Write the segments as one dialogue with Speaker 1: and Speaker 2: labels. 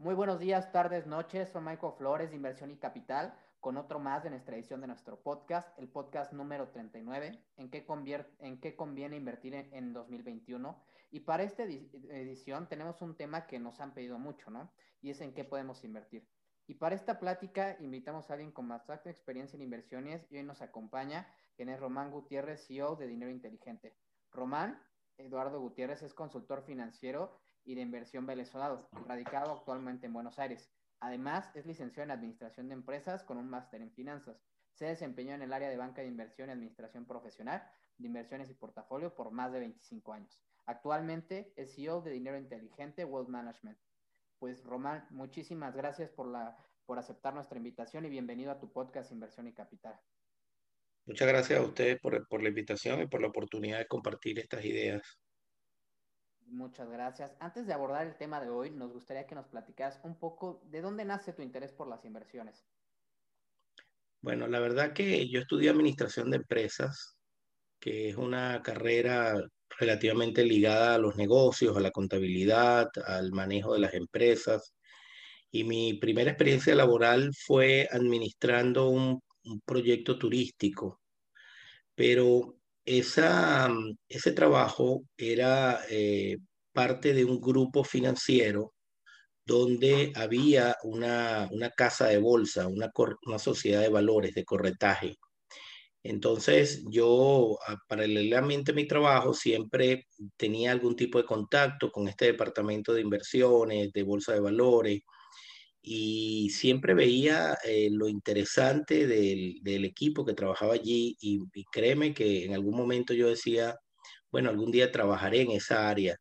Speaker 1: Muy buenos días, tardes, noches. Soy Michael Flores de Inversión y Capital con otro más de nuestra edición de nuestro podcast, el podcast número 39, en qué, en qué conviene invertir en, en 2021. Y para esta edición tenemos un tema que nos han pedido mucho, ¿no? Y es en qué podemos invertir. Y para esta plática invitamos a alguien con bastante experiencia en inversiones y hoy nos acompaña, quien es Román Gutiérrez, CEO de Dinero Inteligente. Román Eduardo Gutiérrez es consultor financiero y de inversión venezolano, radicado actualmente en Buenos Aires. Además, es licenciado en Administración de Empresas con un máster en Finanzas. Se desempeñó en el área de banca de inversión y administración profesional de inversiones y portafolio por más de 25 años. Actualmente es CEO de Dinero Inteligente Wealth Management. Pues Román, muchísimas gracias por, la, por aceptar nuestra invitación y bienvenido a tu podcast Inversión y Capital.
Speaker 2: Muchas gracias a ustedes por, por la invitación y por la oportunidad de compartir estas ideas.
Speaker 1: Muchas gracias. Antes de abordar el tema de hoy, nos gustaría que nos platicaras un poco de dónde nace tu interés por las inversiones.
Speaker 2: Bueno, la verdad que yo estudié administración de empresas, que es una carrera relativamente ligada a los negocios, a la contabilidad, al manejo de las empresas. Y mi primera experiencia laboral fue administrando un, proyecto turístico. Pero esa, ese trabajo era eh, parte de un grupo financiero donde había una, casa de bolsa, una, una, sociedad de valores, de corretaje. Entonces yo, paralelamente a mi trabajo, siempre tenía algún tipo de contacto con este departamento de inversiones, de bolsa de valores, y siempre veía eh, lo interesante del, del, equipo que trabajaba allí y, créeme que en algún momento yo decía, bueno, algún día trabajaré en esa área.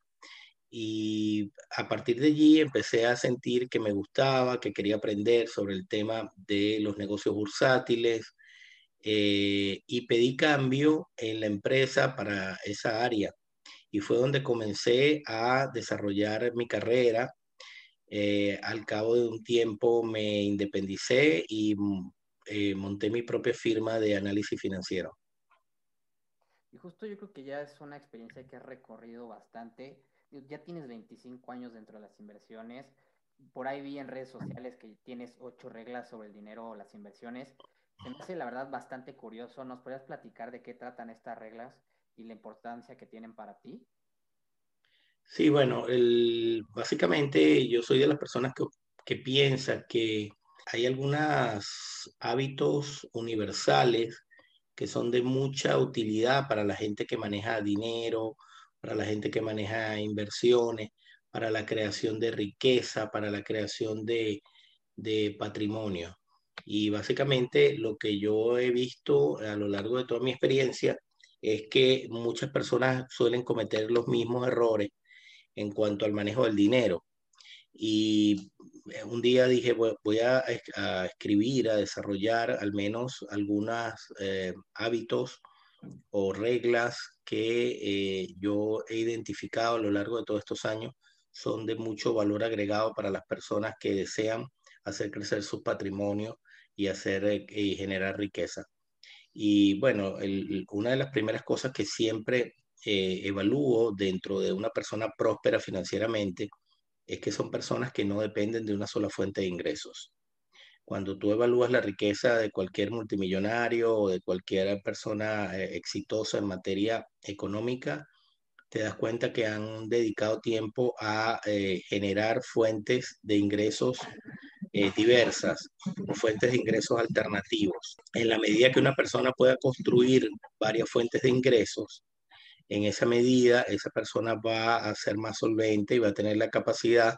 Speaker 2: Y a partir de allí empecé a sentir que me gustaba, que quería aprender sobre el tema de los negocios bursátiles eh, y pedí cambio en la empresa para esa área. Y fue donde comencé a desarrollar mi carrera eh, al cabo de un tiempo me independicé y mm, eh, monté mi propia firma de análisis financiero.
Speaker 1: Y justo yo creo que ya es una experiencia que has recorrido bastante. Ya tienes 25 años dentro de las inversiones. Por ahí vi en redes sociales que tienes ocho reglas sobre el dinero o las inversiones. Se me hace la verdad bastante curioso. ¿Nos podrías platicar de qué tratan estas reglas y la importancia que tienen para ti?
Speaker 2: Sí, bueno, básicamente yo soy de las personas que, que piensa que hay algunos hábitos universales que son de mucha utilidad para la gente que maneja dinero, para la gente que maneja inversiones, para la creación de riqueza, para la creación de, de patrimonio. Y básicamente lo que yo he visto a lo largo de toda mi experiencia es que muchas personas suelen cometer los mismos errores en cuanto al manejo del dinero. Y eh, un día dije, voy a, escribir, a desarrollar al menos algunos eh, hábitos o reglas que eh, yo he identificado a lo largo de todos estos años son de mucho valor agregado para las personas que desean hacer crecer su patrimonio y hacer y generar riqueza. Y bueno, una de las primeras cosas que siempre eh, evalúo dentro de una persona próspera financieramente es que son personas que no dependen de una sola fuente de ingresos. Cuando tú evalúas la riqueza de cualquier multimillonario o de cualquier persona eh, exitosa en materia económica, te das cuenta que han dedicado tiempo a eh, generar fuentes de ingresos diversas, fuentes de ingresos alternativos. En la medida que una persona pueda construir varias fuentes de ingresos, en esa medida esa persona va a ser más solvente y va a tener la capacidad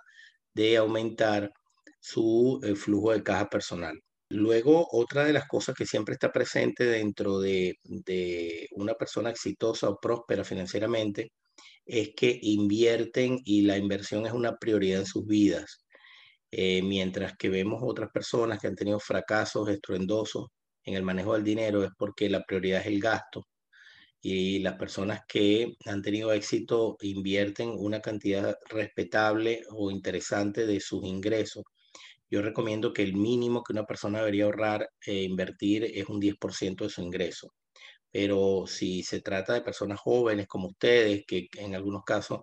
Speaker 2: de aumentar su eh, flujo de caja personal. Luego, otra de las cosas que siempre está presente dentro de, una persona exitosa o próspera financieramente es que invierten y la inversión es una prioridad en sus vidas. Eh, mientras que vemos otras personas que han tenido fracasos estruendosos en el manejo del dinero es porque la prioridad es el gasto y las personas que han tenido éxito invierten una cantidad respetable o interesante de sus ingresos. Yo recomiendo que el mínimo que una persona debería ahorrar e invertir es un 10% de su ingreso. Pero si se trata de personas jóvenes como ustedes, que en algunos casos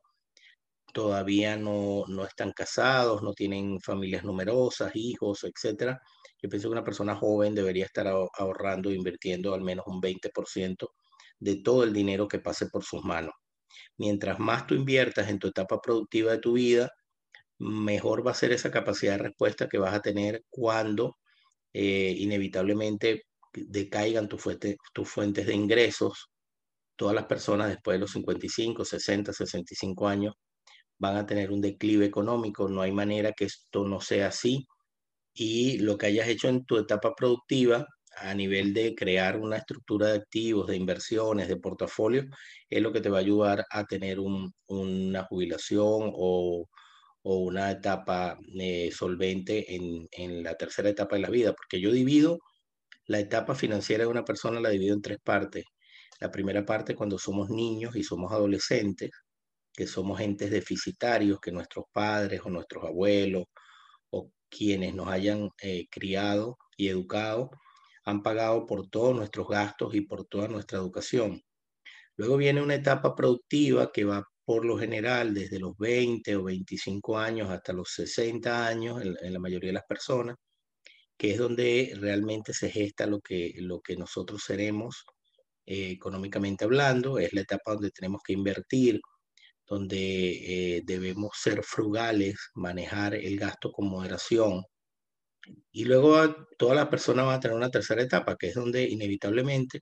Speaker 2: todavía no, no están casados, no tienen familias numerosas, hijos, etcétera. Yo pienso que una persona joven debería estar ahorrando e invirtiendo al menos un 20% de todo el dinero que pase por sus manos. Mientras más tú inviertas en tu etapa productiva de tu vida, mejor va a ser esa capacidad de respuesta que vas a tener cuando eh, inevitablemente decaigan tus fuentes de ingresos. Todas las personas después de los 55, 60, 65 años van a tener un declive económico. No hay manera que esto no sea así. Y lo que hayas hecho en tu etapa productiva a nivel de crear una estructura de activos, de inversiones, de portafolio, es lo que te va a ayudar a tener una jubilación o, una etapa eh, solvente en, en, la tercera etapa de la vida, porque yo divido la etapa financiera de una persona, la divido en tres partes. La primera parte cuando somos niños y somos adolescentes, que somos entes deficitarios, que nuestros padres o nuestros abuelos o quienes nos hayan eh, criado y educado han pagado por todos nuestros gastos y por toda nuestra educación. Luego viene una etapa productiva que va por lo general desde los 20 o 25 años hasta los 60 años en, la mayoría de las personas, que es donde realmente se gesta lo que, lo que nosotros seremos eh, económicamente hablando, es la etapa donde tenemos que invertir, donde eh, debemos ser frugales, manejar el gasto con moderación, y luego todas las personas van a tener una tercera etapa, que es donde inevitablemente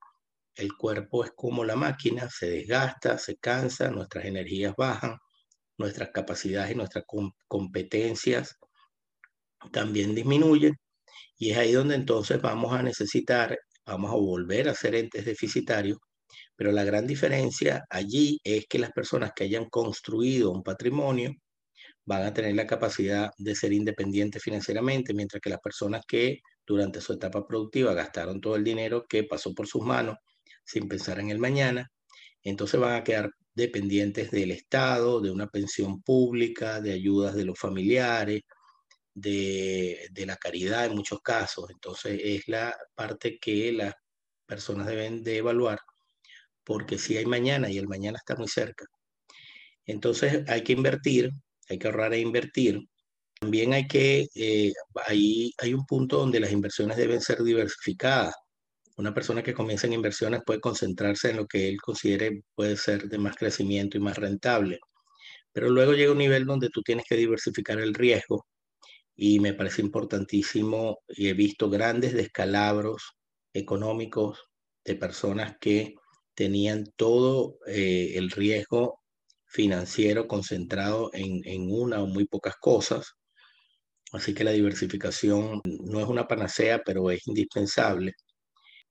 Speaker 2: el cuerpo es como la máquina, se desgasta, se cansa, nuestras energías bajan, nuestras capacidades y nuestras competencias también disminuyen. Y es ahí donde entonces vamos a necesitar, vamos a volver a ser entes deficitarios, pero la gran diferencia allí es que las personas que hayan construido un patrimonio van a tener la capacidad de ser independientes financieramente, mientras que las personas que durante su etapa productiva gastaron todo el dinero que pasó por sus manos sin pensar en el mañana, entonces van a quedar dependientes del Estado, de una pensión pública, de ayudas de los familiares, de, de la caridad en muchos casos. Entonces es la parte que las personas deben de evaluar, porque si hay mañana y el mañana está muy cerca. Entonces hay que invertir hay que ahorrar e invertir. También hay que, eh, hay, hay un punto donde las inversiones deben ser diversificadas. Una persona que comienza en inversiones puede concentrarse en lo que él considere puede ser de más crecimiento y más rentable. Pero luego llega un nivel donde tú tienes que diversificar el riesgo y me parece importantísimo y he visto grandes descalabros económicos de personas que tenían todo eh, el riesgo financiero concentrado en, en una o muy pocas cosas. Así que la diversificación no es una panacea, pero es indispensable.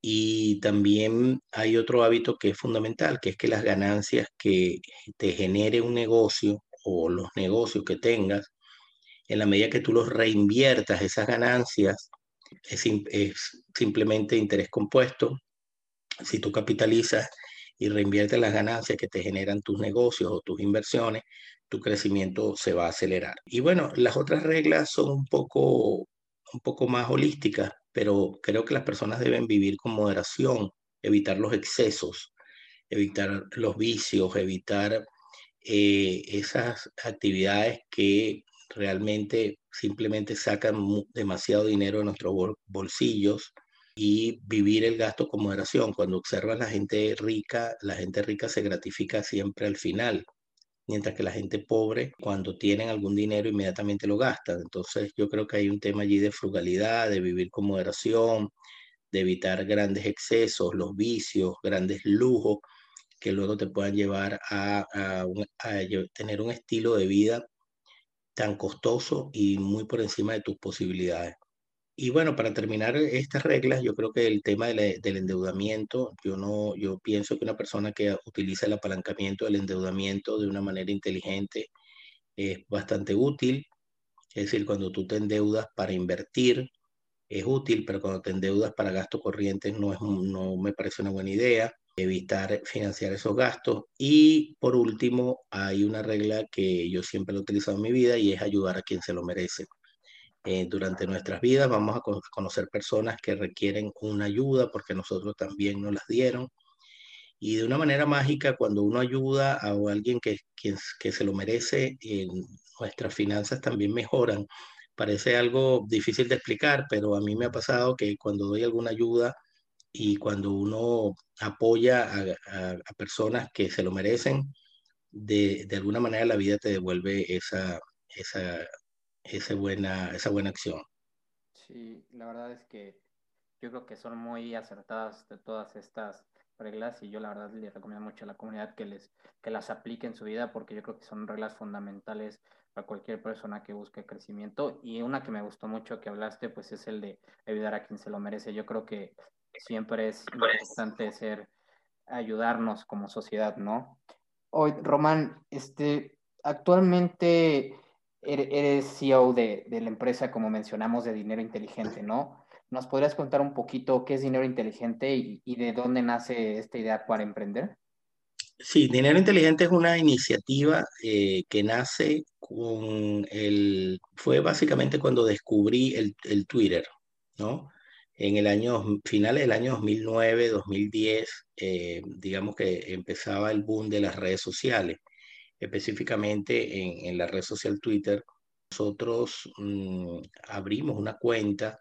Speaker 2: Y también hay otro hábito que es fundamental, que es que las ganancias que te genere un negocio o los negocios que tengas, en la medida que tú los reinviertas, esas ganancias, es, es simplemente interés compuesto. Si tú capitalizas y reinvierte las ganancias que te generan tus negocios o tus inversiones, tu crecimiento se va a acelerar. Y bueno, las otras reglas son un poco, un poco más holísticas, pero creo que las personas deben vivir con moderación, evitar los excesos, evitar los vicios, evitar eh, esas actividades que realmente simplemente sacan demasiado dinero de nuestros bolsillos y vivir el gasto con moderación. Cuando observas la gente rica, la gente rica se gratifica siempre al final, mientras que la gente pobre, cuando tienen algún dinero, inmediatamente lo gastan. Entonces yo creo que hay un tema allí de frugalidad, de vivir con moderación, de evitar grandes excesos, los vicios, grandes lujos que luego te puedan llevar a, a tener un estilo de vida tan costoso y muy por encima de tus posibilidades. Y bueno, para terminar estas reglas, yo creo que el tema del endeudamiento, yo no, yo pienso que una persona que utiliza el apalancamiento del endeudamiento de una manera inteligente es bastante útil. Es decir, cuando tú te endeudas para invertir, es útil, pero cuando te endeudas para gastos corrientes no, es, no me parece una buena idea. Evitar financiar esos gastos. Y por último, hay una regla que yo siempre he utilizado en mi vida y es ayudar a quien se lo merece. Eh, durante nuestras vidas vamos a conocer personas que requieren una ayuda porque nosotros también nos las dieron. Y de una manera mágica, cuando uno ayuda a alguien que, que, que se lo merece, nuestras finanzas también mejoran. Parece algo difícil de explicar, pero a mí me ha pasado que cuando doy alguna ayuda y cuando uno apoya a, personas que se lo merecen, de, de, alguna manera la vida te devuelve esa, esa, esa, buena, esa buena acción.
Speaker 1: Sí, la verdad es que yo creo que son muy acertadas todas estas reglas y yo la verdad le recomiendo mucho a la comunidad que les que las aplique en su vida porque yo creo que son reglas fundamentales para cualquier persona que busque crecimiento y una que me gustó mucho que hablaste pues es el de ayudar a quien se lo merece. Yo creo que siempre es importante ser ayudarnos como sociedad, ¿no? Hoy Román, este actualmente eres CEO de, de la empresa como mencionamos de dinero inteligente, ¿no? ¿Nos podrías contar un poquito qué es dinero inteligente y, de dónde nace esta idea para emprender?
Speaker 2: Sí, Dinero Inteligente es una iniciativa eh, que nace con el, fue básicamente cuando descubrí el, el, Twitter, ¿no? En el año, finales del año 2009, 2010, eh, digamos que empezaba el boom de las redes sociales, específicamente en, la red social Twitter. Nosotros mm, abrimos una cuenta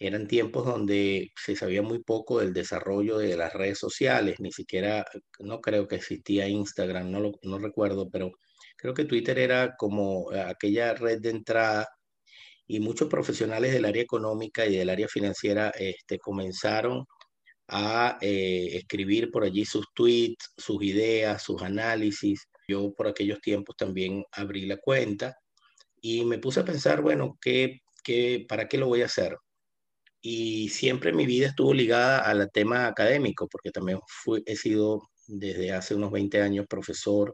Speaker 2: eran tiempos donde se sabía muy poco del desarrollo de las redes sociales, ni siquiera, no creo que existía Instagram, no, lo, no recuerdo, pero creo que Twitter era como aquella red de entrada y muchos profesionales del área económica y del área financiera este, comenzaron a eh, escribir por allí sus tweets, sus ideas, sus análisis. Yo por aquellos tiempos también abrí la cuenta y me puse a pensar, bueno, ¿qué, qué, ¿para qué lo voy a hacer? y siempre mi vida estuvo ligada al tema académico, porque también fui, he sido desde hace unos 20 años profesor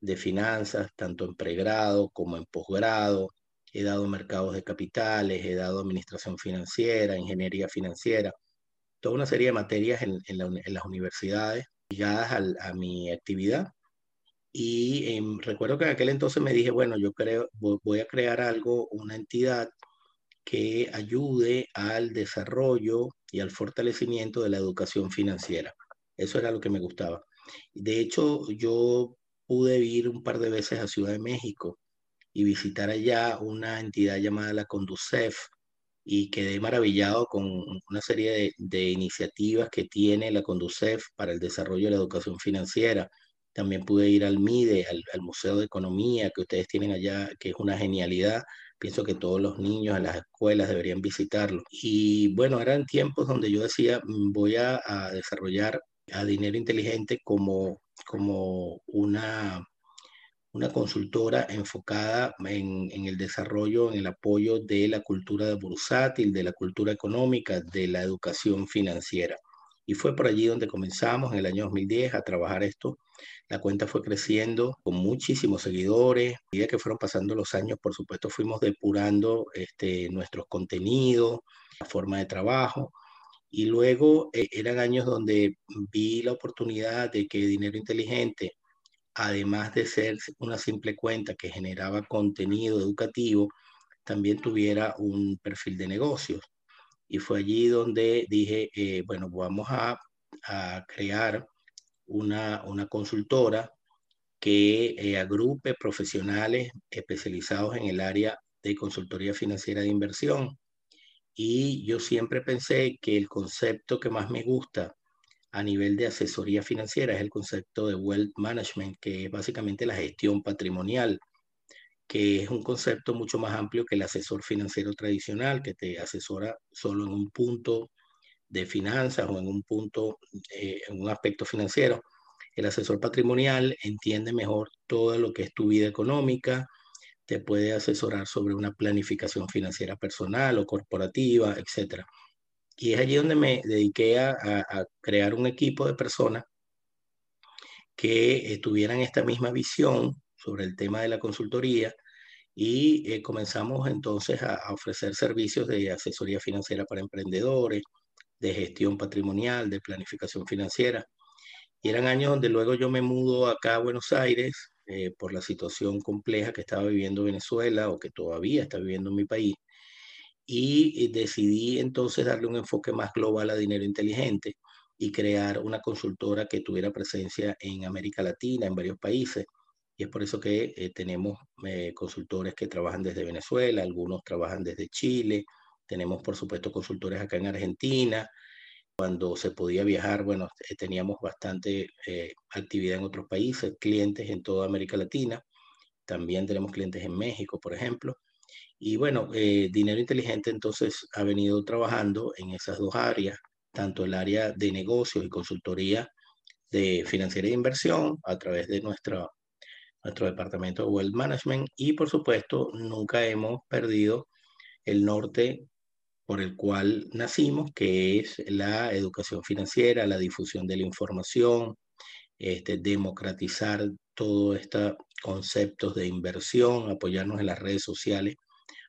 Speaker 2: de finanzas, tanto en pregrado como en posgrado. He dado mercados de capitales, he dado administración financiera, ingeniería financiera, toda una serie de materias en, las universidades ligadas a mi actividad. Y em, recuerdo que en aquel entonces me dije, bueno, yo creo, voy a crear algo, una entidad que ayude al desarrollo y al fortalecimiento de la educación financiera. Eso era lo que me gustaba. De hecho, yo pude ir un par de veces a Ciudad de México y visitar allá una entidad llamada la Conducef y quedé maravillado con una serie de, iniciativas que tiene la Conducef para el desarrollo de la educación financiera. También pude ir al MIDE, al, al Museo de Economía que ustedes tienen allá, que es una genialidad Pienso que todos los niños en las escuelas deberían visitarlo. Y bueno, eran tiempos donde yo decía, mm, voy a, desarrollar a Dinero Inteligente como, como una, una consultora enfocada en, en, el desarrollo, en el apoyo de la cultura bursátil, de la cultura económica, de la educación financiera. Y fue por allí donde comenzamos en el año 2010 a trabajar esto. La cuenta fue creciendo con muchísimos seguidores. A medida que fueron pasando los años, por supuesto, fuimos depurando este, nuestros contenidos, la forma de trabajo. Y luego eh, eran años donde vi la oportunidad de que Dinero Inteligente, además de ser una simple cuenta que generaba contenido educativo, también tuviera un perfil de negocios y fue allí donde dije, eh, bueno, vamos a, crear una, consultora que eh, agrupe profesionales especializados en el área de consultoría financiera de inversión. Y yo siempre pensé que el concepto que más me gusta a nivel de asesoría financiera es el concepto de wealth management, que es básicamente la gestión patrimonial que es un concepto mucho más amplio que el asesor financiero tradicional, que te asesora solo en un punto de finanzas o en un punto, eh, en un aspecto financiero. El asesor patrimonial entiende mejor todo lo que es tu vida económica, te puede asesorar sobre una planificación financiera personal o corporativa, etc. Y es allí donde me dediqué a, crear un equipo de personas que tuvieran esta misma visión sobre el tema de la consultoría y eh, comenzamos entonces a, ofrecer servicios de asesoría financiera para emprendedores, de gestión patrimonial, de planificación financiera. Y eran años donde luego yo me mudo acá a Buenos Aires eh, por la situación compleja que estaba viviendo Venezuela o que todavía está viviendo en mi país. Y, y decidí entonces darle un enfoque más global a dinero inteligente y crear una consultora que tuviera presencia en América Latina, en varios países. Y es por eso que eh, tenemos eh, consultores que trabajan desde Venezuela, algunos trabajan desde Chile, tenemos por supuesto consultores acá en Argentina. Cuando se podía viajar, bueno, eh, teníamos bastante actividad en otros países, clientes en toda América Latina. También tenemos clientes en México, por ejemplo. Y bueno, Dinero Inteligente entonces ha venido trabajando en esas dos áreas, tanto el área de negocios y consultoría de financiera e inversión a través de nuestra, nuestro departamento de Wealth Management y por supuesto nunca hemos perdido el norte por el cual nacimos, que es la educación financiera, la difusión de la información, este, democratizar todos estos conceptos de inversión, apoyarnos en las redes sociales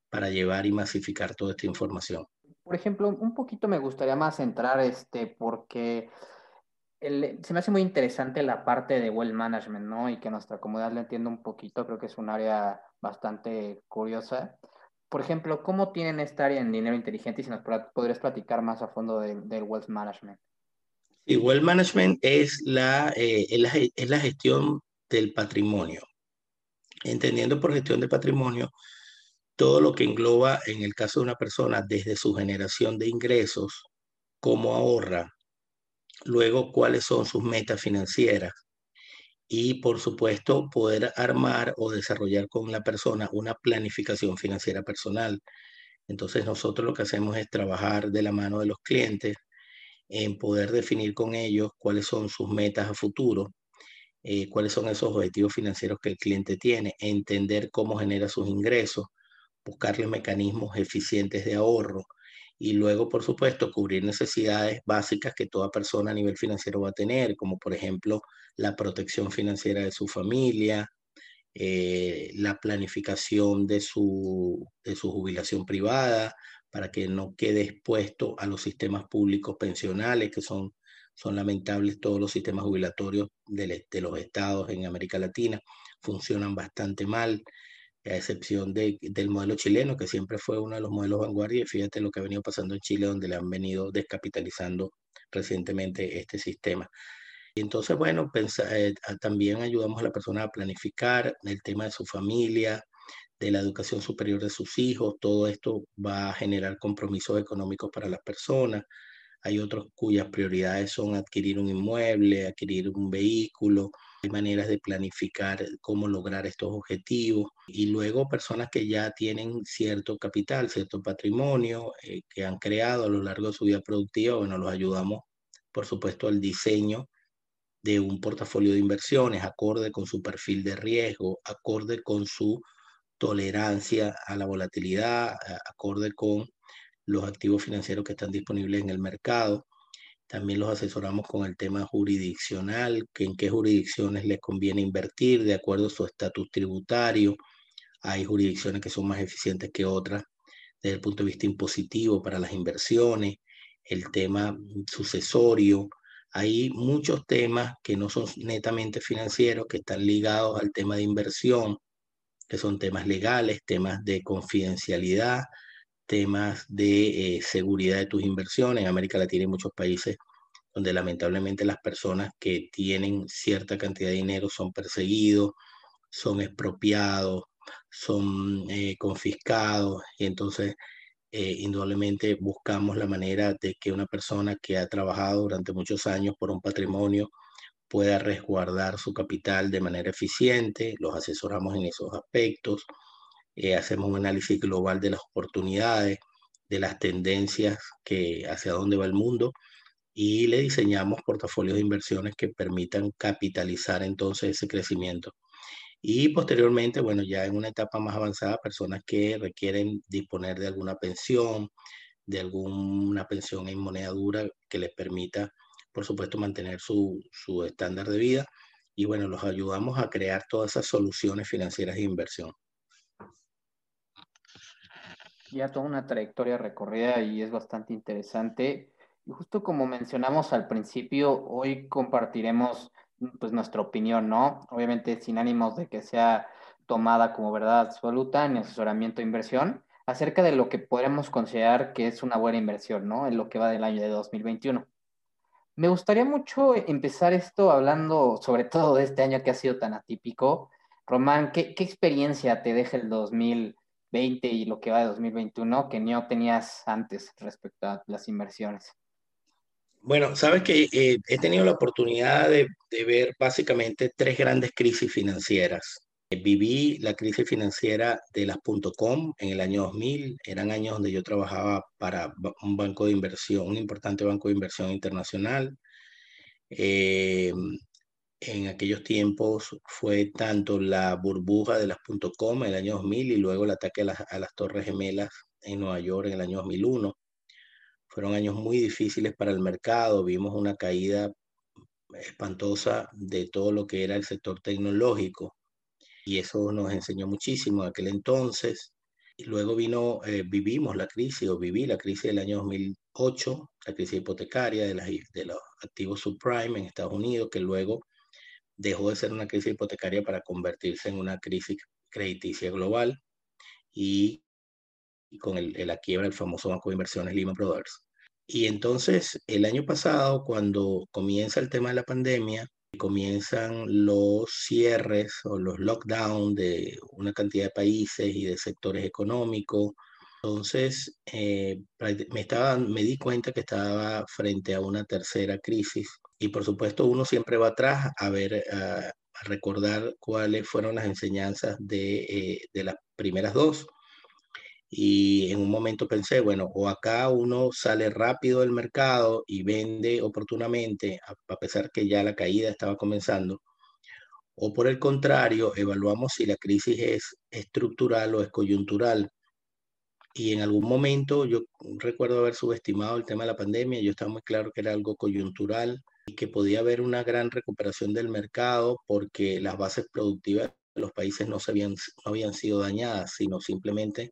Speaker 2: para llevar y masificar toda esta información.
Speaker 1: Por ejemplo, un poquito me gustaría más entrar, este, porque se me hace muy interesante la parte de well management, ¿no? Y que nuestra comunidad lo entienda un poquito, creo que es un área bastante curiosa. Por ejemplo, ¿cómo tienen esta área en dinero inteligente y si nos podrías platicar más a fondo del wealth management?
Speaker 2: Sí, wealth management es la, eh, es la, es la gestión del patrimonio. Entendiendo por gestión de patrimonio, todo lo que engloba, en el caso de una persona, desde su generación de ingresos, cómo ahorra, luego cuáles son sus metas financieras y, por supuesto, poder armar o desarrollar con la persona una planificación financiera personal. Entonces, nosotros lo que hacemos es trabajar de la mano de los clientes en poder definir con ellos cuáles son sus metas a futuro, eh, cuáles son esos objetivos financieros que el cliente tiene, entender cómo genera sus ingresos, buscarle mecanismos eficientes de ahorro y luego, por supuesto, cubrir necesidades básicas que toda persona a nivel financiero va a tener, como por ejemplo la protección financiera de su familia, eh, la planificación de su, de su jubilación privada, para que no quede expuesto a los sistemas públicos pensionales, que son, son lamentables todos los sistemas jubilatorios de, de los estados en América Latina, funcionan bastante mal a excepción de, del modelo chileno, que siempre fue uno de los modelos vanguardia, y fíjate lo que ha venido pasando en Chile, donde le han venido descapitalizando recientemente este sistema. Y entonces, bueno, eh, también ayudamos a la persona a planificar el tema de su familia, de la educación superior de sus hijos, todo esto va a generar compromisos económicos para las personas. Hay otros cuyas prioridades son adquirir un inmueble, adquirir un vehículo, hay maneras de planificar cómo lograr estos objetivos y luego personas que ya tienen cierto capital, cierto patrimonio eh, que han creado a lo largo de su vida productiva, bueno, los ayudamos, por supuesto, al diseño de un portafolio de inversiones acorde con su perfil de riesgo, acorde con su tolerancia a la volatilidad, acorde con los activos financieros que están disponibles en el mercado también los asesoramos con el tema jurisdiccional, que en qué jurisdicciones les conviene invertir de acuerdo a su estatus tributario. Hay jurisdicciones que son más eficientes que otras desde el punto de vista impositivo para las inversiones, el tema sucesorio. Hay muchos temas que no son netamente financieros, que están ligados al tema de inversión, que son temas legales, temas de confidencialidad, temas de eh, seguridad de tus inversiones. En América Latina hay muchos países donde lamentablemente las personas que tienen cierta cantidad de dinero son perseguidos, son expropiados, son eh, confiscados y entonces eh, indudablemente buscamos la manera de que una persona que ha trabajado durante muchos años por un patrimonio pueda resguardar su capital de manera eficiente, los asesoramos en esos aspectos. Eh, hacemos un análisis global de las oportunidades, de las tendencias que hacia dónde va el mundo y le diseñamos portafolios de inversiones que permitan capitalizar entonces ese crecimiento. Y posteriormente, bueno, ya en una etapa más avanzada, personas que requieren disponer de alguna pensión, de alguna pensión en moneda dura que les permita, por supuesto, mantener su, su estándar de vida. Y bueno, los ayudamos a crear todas esas soluciones financieras de inversión
Speaker 1: ya toda una trayectoria recorrida y es bastante interesante. Y justo como mencionamos al principio, hoy compartiremos pues nuestra opinión, ¿no? Obviamente sin ánimos de que sea tomada como verdad absoluta ni asesoramiento de inversión, acerca de lo que podremos considerar que es una buena inversión, ¿no? En lo que va del año de 2021. Me gustaría mucho empezar esto hablando sobre todo de este año que ha sido tan atípico. Román, ¿qué, experiencia te deja el 2020 y lo que va de 2021 que no tenías antes respecto a las inversiones?
Speaker 2: Bueno, sabes que eh, he tenido la oportunidad de, de, ver básicamente tres grandes crisis financieras. Viví la crisis financiera de las .com en el año 2000. Eran años donde yo trabajaba para un banco de inversión, un importante banco de inversión internacional. Eh, en aquellos tiempos fue tanto la burbuja de las .com en el año 2000 y luego el ataque a las, a las Torres Gemelas en Nueva York en el año 2001. Fueron años muy difíciles para el mercado, vimos una caída espantosa de todo lo que era el sector tecnológico y eso nos enseñó muchísimo en aquel entonces. Y luego vino, eh, vivimos la crisis o viví la crisis del año 2008, la crisis hipotecaria de, las, de los activos subprime en Estados Unidos, que luego dejó de ser una crisis hipotecaria para convertirse en una crisis crediticia global y con el, la quiebra del famoso banco de inversiones Lehman Brothers. Y entonces, el año pasado, cuando comienza el tema de la pandemia, comienzan los cierres o los lockdowns de una cantidad de países y de sectores económicos, entonces eh, me, estaba, me di cuenta que estaba frente a una tercera crisis y por supuesto uno siempre va atrás a ver, a, recordar cuáles fueron las enseñanzas de, eh, de las primeras dos y en un momento pensé, bueno, o acá uno sale rápido del mercado y vende oportunamente, a pesar que ya la caída estaba comenzando, o por el contrario, evaluamos si la crisis es estructural o es coyuntural. Y en algún momento yo recuerdo haber subestimado el tema de la pandemia, yo estaba muy claro que era algo coyuntural que podía haber una gran recuperación del mercado porque las bases productivas de los países no, se habían, no habían sido dañadas, sino simplemente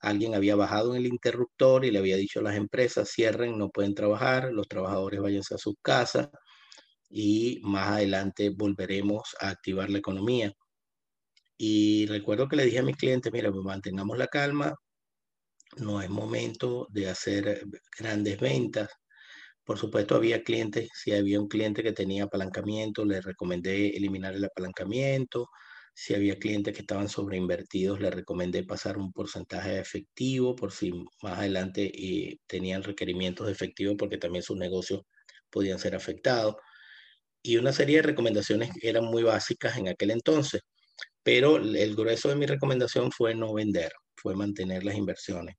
Speaker 2: alguien había bajado en el interruptor y le había dicho a las empresas, cierren, no pueden trabajar, los trabajadores váyanse a sus casas y más adelante volveremos a activar la economía. Y recuerdo que le dije a mis clientes, mira, pues mantengamos la calma, no es momento de hacer grandes ventas. Por supuesto, había clientes, si había un cliente que tenía apalancamiento, le recomendé eliminar el apalancamiento. Si había clientes que estaban sobreinvertidos, les recomendé pasar un porcentaje de efectivo por si más adelante eh, tenían requerimientos de efectivo porque también sus negocios podían ser afectados. Y una serie de recomendaciones eran muy básicas en aquel entonces, pero el grueso de mi recomendación fue no vender, fue mantener las inversiones.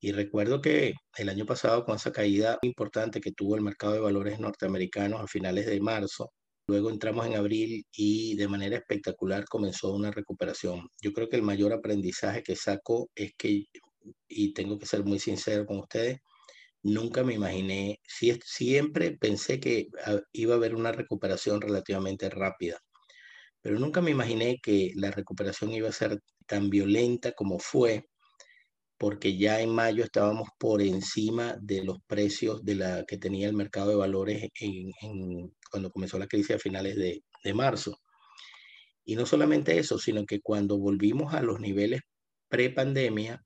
Speaker 2: Y recuerdo que el año pasado, con esa caída importante que tuvo el mercado de valores norteamericanos a finales de marzo, Luego entramos en abril y de manera espectacular comenzó una recuperación. Yo creo que el mayor aprendizaje que saco es que, y tengo que ser muy sincero con ustedes, nunca me imaginé, siempre pensé que iba a haber una recuperación relativamente rápida, pero nunca me imaginé que la recuperación iba a ser tan violenta como fue porque ya en mayo estábamos por encima de los precios de la que tenía el mercado de valores en, cuando comenzó la crisis a finales de, de marzo. Y no solamente eso, sino que cuando volvimos a los niveles pre-pandemia,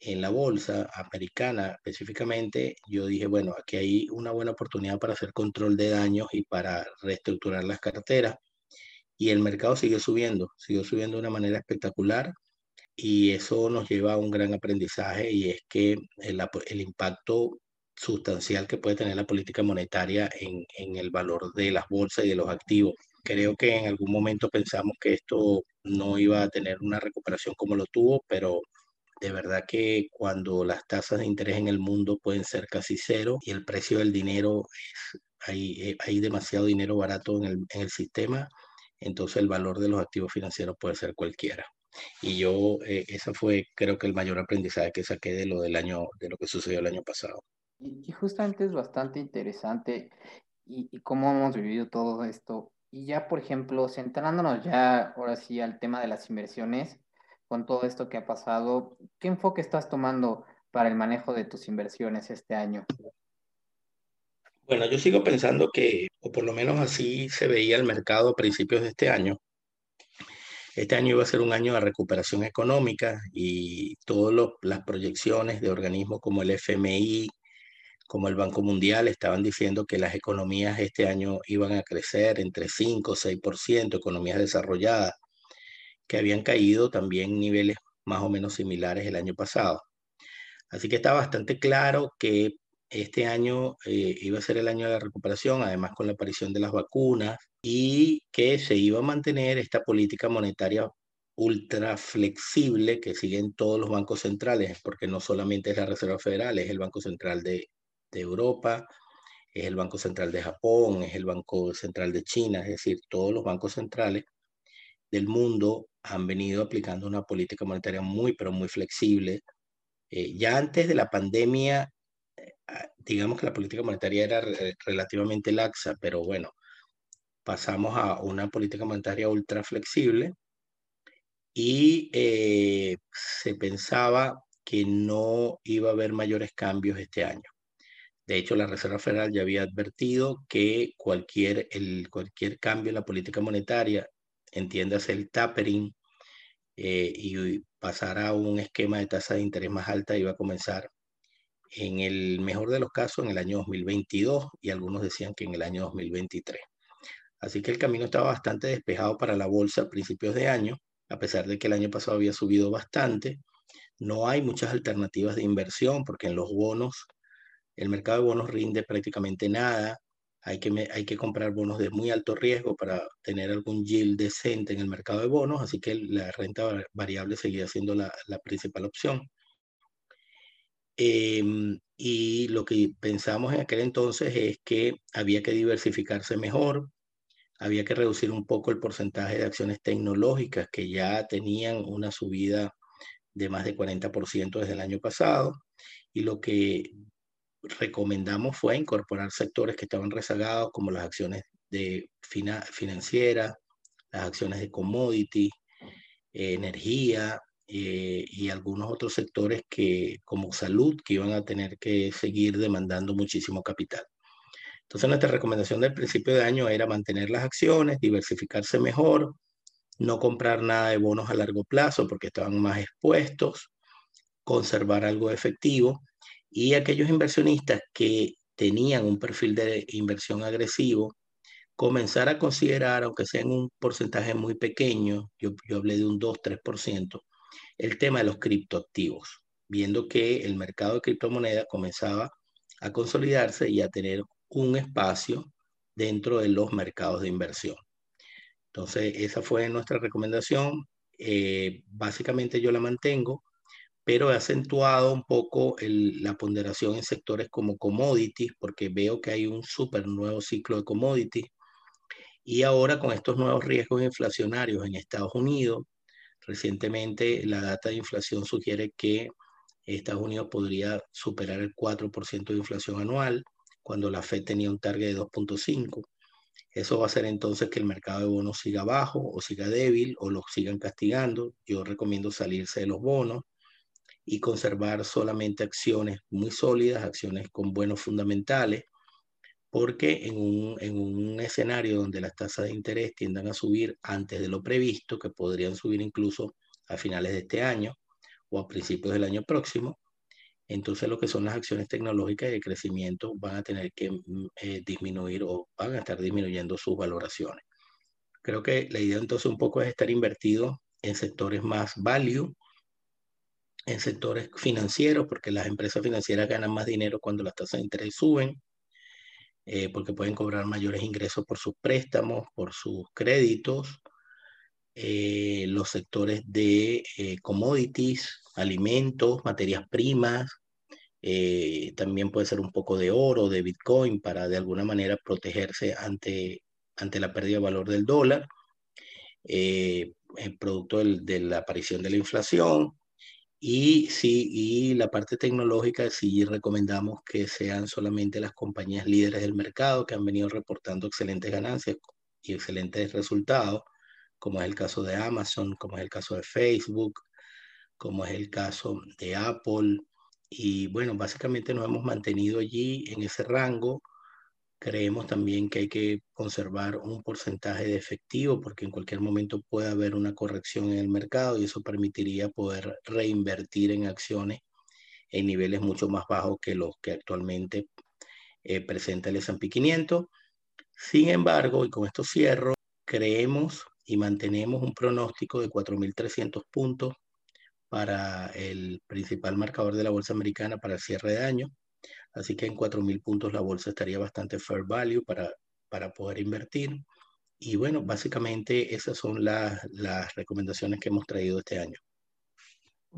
Speaker 2: en la bolsa americana específicamente, yo dije, bueno, aquí hay una buena oportunidad para hacer control de daños y para reestructurar las carteras. Y el mercado sigue subiendo, siguió subiendo de una manera espectacular y eso nos lleva a un gran aprendizaje y es que el, impacto sustancial que puede tener la política monetaria en, el valor de las bolsas y de los activos. Creo que en algún momento pensamos que esto no iba a tener una recuperación como lo tuvo, pero de verdad que cuando las tasas de interés en el mundo pueden ser casi cero y el precio del dinero eh, hay demasiado dinero barato el, en el sistema, entonces el valor de los activos financieros puede ser cualquiera. Y yo, eh, ese fue creo que el mayor aprendizaje que saqué de lo del año, de lo que sucedió el año pasado.
Speaker 1: Y, justamente es bastante interesante y, y, cómo hemos vivido todo esto. Y ya, por ejemplo, centrándonos ya ahora sí al tema de las inversiones, con todo esto que ha pasado, ¿qué enfoque estás tomando para el manejo de tus inversiones este año?
Speaker 2: Bueno, yo sigo pensando que, o por lo menos así se veía el mercado a principios de este año, este año iba a ser un año de recuperación económica y todas las proyecciones de organismos como el FMI, como el Banco Mundial estaban diciendo que las economías este año iban a crecer entre 5 o 6%, economías desarrolladas, que habían caído también niveles más o menos similares el año pasado. Así que está bastante claro que este año eh, iba a ser el año de la recuperación, además con la aparición de las vacunas, y que se iba a mantener esta política monetaria ultra flexible que siguen todos los bancos centrales, porque no solamente es la Reserva Federal, es el Banco Central de, de Europa, es el Banco Central de Japón, es el Banco Central de China, es decir, todos los bancos centrales del mundo han venido aplicando una política monetaria muy, pero muy flexible. Eh, ya antes de la pandemia, eh, ah, digamos que la política monetaria era relativamente laxa, pero bueno, pasamos a una política monetaria ultra flexible y eh, se pensaba que no iba a haber mayores cambios este año. De hecho, la Reserva Federal ya había advertido que cualquier, el, cualquier cambio en la política monetaria, entiéndase el tapering, eh, y pasar a un esquema de tasa de interés más alta iba a comenzar en el mejor de los casos en el año 2022 y algunos decían que en el año 2023. Así que el camino estaba bastante despejado para la bolsa a principios de año, a pesar de que el año pasado había subido bastante. No hay muchas alternativas de inversión porque en los bonos, el mercado de bonos rinde prácticamente nada. Hay que, hay que comprar bonos de muy alto riesgo para tener algún yield decente en el mercado de bonos, así que la renta variable seguía siendo la, principal opción. Em, y lo que pensamos en aquel entonces es que había que diversificarse mejor, había que reducir un poco el porcentaje de acciones tecnológicas que ya tenían una subida de más de 40% desde el año pasado. Y lo que recomendamos fue incorporar sectores que estaban rezagados, como las acciones de financieras, las acciones de commodity, eh, energía eh, y algunos otros sectores que, como salud, que iban a tener que seguir demandando muchísimo capital. Entonces nuestra recomendación del principio de año era mantener las acciones, diversificarse mejor, no comprar nada de bonos a largo plazo porque estaban más expuestos, conservar algo de efectivo. Y aquellos inversionistas que tenían un perfil de inversión agresivo, comenzar a considerar, aunque sea en un porcentaje muy pequeño, yo, yo hablé de un 2-3%, el tema de los criptoactivos, viendo que el mercado de criptomonedas comenzaba a consolidarse y a tener un espacio dentro de los mercados de inversión. Entonces, esa fue nuestra recomendación. Eh, básicamente yo la mantengo, pero he acentuado un poco la ponderación en sectores como commodities, porque veo que hay un súper nuevo ciclo de commodities. Y ahora con estos nuevos riesgos inflacionarios en Estados Unidos, recientemente la data de inflación sugiere que Estados Unidos podría superar el 4% de inflación anual cuando la Fed tenía un target de 2.5. Eso va a hacer entonces que el mercado de bonos siga bajo o siga débil o lo sigan castigando. Yo recomiendo salirse de los bonos y conservar solamente acciones muy sólidas, acciones con buenos fundamentales, porque en un, en un escenario donde las tasas de interés tiendan a subir antes de lo previsto, que podrían subir incluso a finales de este año o a principios del año próximo, entonces lo que son las acciones tecnológicas y de crecimiento van a tener que mm, eh, disminuir o van a estar disminuyendo sus valoraciones. Creo que la idea entonces un poco es estar invertido en sectores más value, en sectores financieros, porque las empresas financieras ganan más dinero cuando las tasas de interés suben, eh, porque pueden cobrar mayores ingresos por sus préstamos, por sus créditos. Eh, los sectores de commodities, alimentos, materias primas, eh, también puede ser un poco de oro, de Bitcoin, para de alguna manera protegerse ante, ante la pérdida de valor del dólar, eh, el producto de la aparición de la inflación. Y sí, y la parte tecnológica, sí recomendamos que sean solamente las compañías líderes del mercado que han venido reportando excelentes ganancias y excelentes resultados, como es el caso de Amazon, como es el caso de Facebook, como es el caso de Apple, y bueno, básicamente nos hemos mantenido allí en ese rango. Creemos también que hay que conservar un porcentaje de efectivo porque en cualquier momento puede haber una corrección en el mercado y eso permitiría poder reinvertir en acciones en niveles mucho más bajos que los que actualmente eh, presenta el S&P 500. Sin embargo, y con esto cierro, creemos y mantenemos un pronóstico de 4.300 puntos para el principal marcador de la bolsa americana para el cierre de año. Así que en 4.000 puntos la bolsa estaría bastante fair value para, para poder invertir. Y bueno, básicamente esas son las, las recomendaciones que hemos traído este año.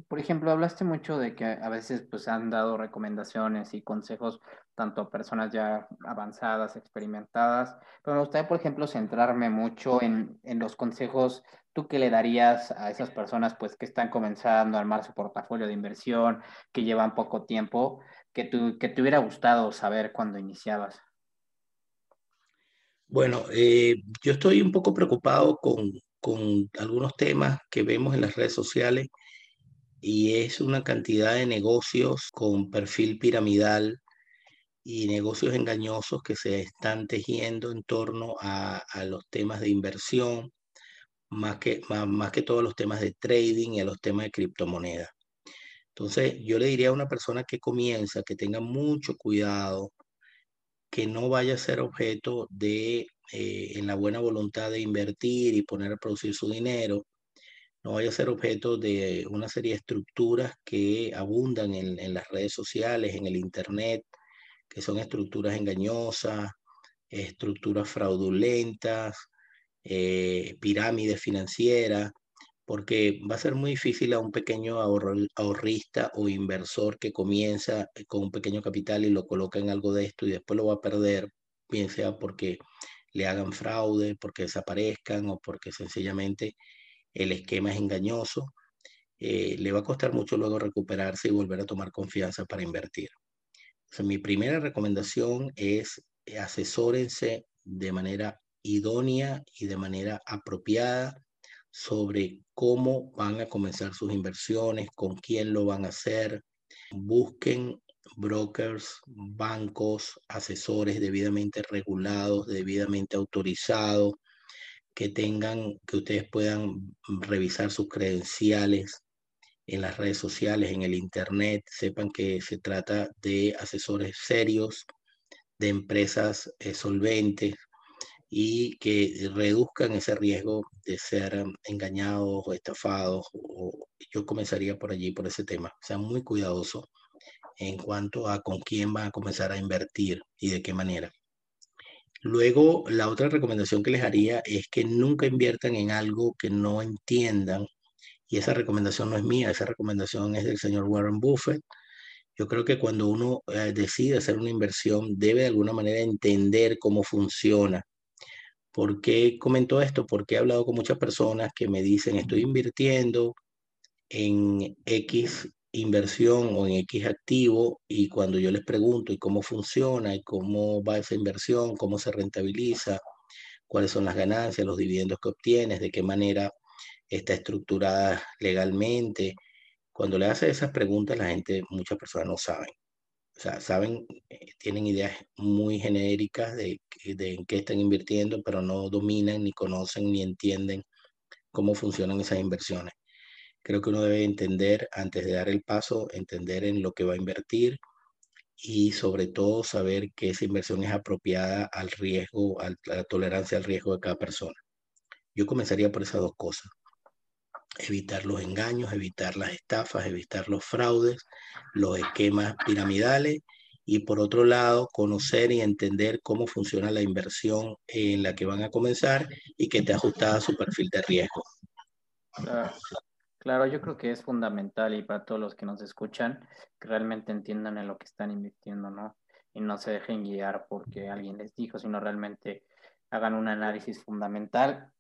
Speaker 1: Por ejemplo, hablaste mucho de que a veces pues han dado recomendaciones y consejos tanto a personas ya avanzadas, experimentadas, pero me gustaría, por ejemplo, centrarme mucho en, en los consejos tú que le darías a esas personas pues que están comenzando a armar su portafolio de inversión, que llevan poco tiempo, que, tú, que te hubiera gustado saber cuando iniciabas.
Speaker 2: Bueno, eh, yo estoy un poco preocupado con, con algunos temas que vemos en las redes sociales y es una cantidad de negocios con perfil piramidal y negocios engañosos que se están tejiendo en torno a, los temas de inversión, más que, más, que todos los temas de trading y a los temas de criptomonedas. Entonces, yo le diría a una persona que comienza que tenga mucho cuidado, que no vaya a ser objeto de, eh, en la buena voluntad de invertir y poner a producir su dinero, no vaya a ser objeto de una serie de estructuras que abundan en, las redes sociales, en el Internet, que son estructuras engañosas, estructuras fraudulentas, eh, pirámides financieras, porque va a ser muy difícil a un pequeño ahorrista o inversor que comienza con un pequeño capital y lo coloca en algo de esto y después lo va a perder, bien sea porque le hagan fraude, porque desaparezcan o porque sencillamente el esquema es engañoso, eh, le va a costar mucho luego recuperarse y volver a tomar confianza para invertir. mi primera recomendación es eh, asesórense de manera idónea y de manera apropiada sobre cómo van a comenzar sus inversiones, con quién lo van a hacer. Busquen brokers, bancos, asesores debidamente regulados, debidamente autorizados, que tengan, que ustedes puedan revisar sus credenciales en las redes sociales, en el Internet, sepan que se trata de asesores serios, de empresas eh, solventes y que reduzcan ese riesgo de ser engañados o estafados. O, yo comenzaría por allí, por ese tema. Sean muy cuidadosos en cuanto a con quién van a comenzar a invertir y de qué manera. Luego, la otra recomendación que les haría es que nunca inviertan en algo que no entiendan. Y esa recomendación no es mía, esa recomendación es del señor Warren Buffett. Yo creo que cuando uno eh, decide hacer una inversión, debe de alguna manera entender cómo funciona. ¿Por qué comento esto? Porque he hablado con muchas personas que me dicen, estoy invirtiendo en X inversión o en X activo y cuando yo les pregunto y cómo funciona y cómo va esa inversión, cómo se rentabiliza, cuáles son las ganancias, los dividendos que obtienes, de qué manera está estructurada legalmente. Cuando le hace esas preguntas, la gente, muchas personas no saben. Sea, saben, eh, tienen ideas muy genéricas de, de en qué están invirtiendo, pero no dominan, ni conocen, ni entienden cómo funcionan esas inversiones. Creo que uno debe entender, antes de dar el paso, entender en lo que va a invertir y sobre todo saber que esa inversión es apropiada al riesgo, a la tolerancia al riesgo de cada persona. Yo comenzaría por esas dos cosas. Evitar los engaños, evitar las estafas, evitar los fraudes, los esquemas piramidales y por otro lado, conocer y entender cómo funciona la inversión en la que van a comenzar y que esté ajustada a su perfil de riesgo.
Speaker 1: Claro, yo creo que es fundamental y para todos los que nos escuchan, que realmente entiendan en lo que están invirtiendo, ¿no? Y no se dejen guiar porque alguien les dijo, sino realmente hagan un análisis fundamental.